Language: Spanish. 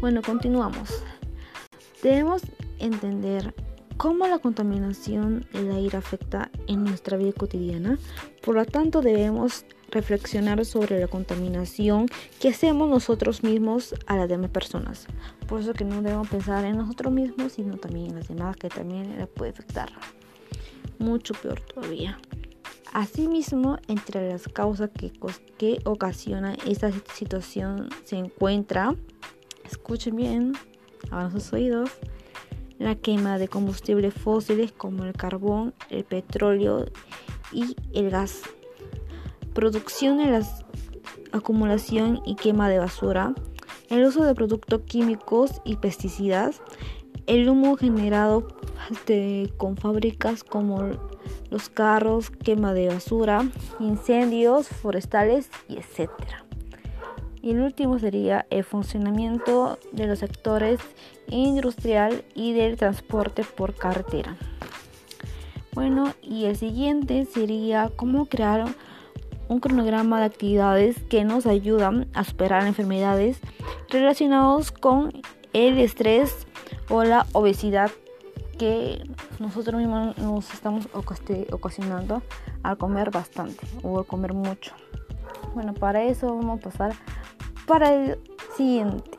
Bueno, continuamos. Debemos entender cómo la contaminación del aire afecta en nuestra vida cotidiana. Por lo tanto, debemos reflexionar sobre la contaminación que hacemos nosotros mismos a las demás personas. Por eso que no debemos pensar en nosotros mismos, sino también en las demás, que también les puede afectar. Mucho peor todavía. Asimismo, entre las causas que, que ocasionan esta situación se encuentra, escuchen bien, abran sus oídos, la quema de combustibles fósiles como el carbón, el petróleo y el gas, producción de la acumulación y quema de basura, el uso de productos químicos y pesticidas, el humo generado con fábricas como los carros, quema de basura, incendios forestales y etcétera. Y el último sería el funcionamiento de los sectores industrial y del transporte por carretera. Bueno, y el siguiente sería cómo crear un cronograma de actividades que nos ayudan a superar enfermedades relacionadas con el estrés o la obesidad que nosotros mismos nos estamos ocasionando al comer bastante o al comer mucho. Bueno, para eso vamos a pasar para el siguiente.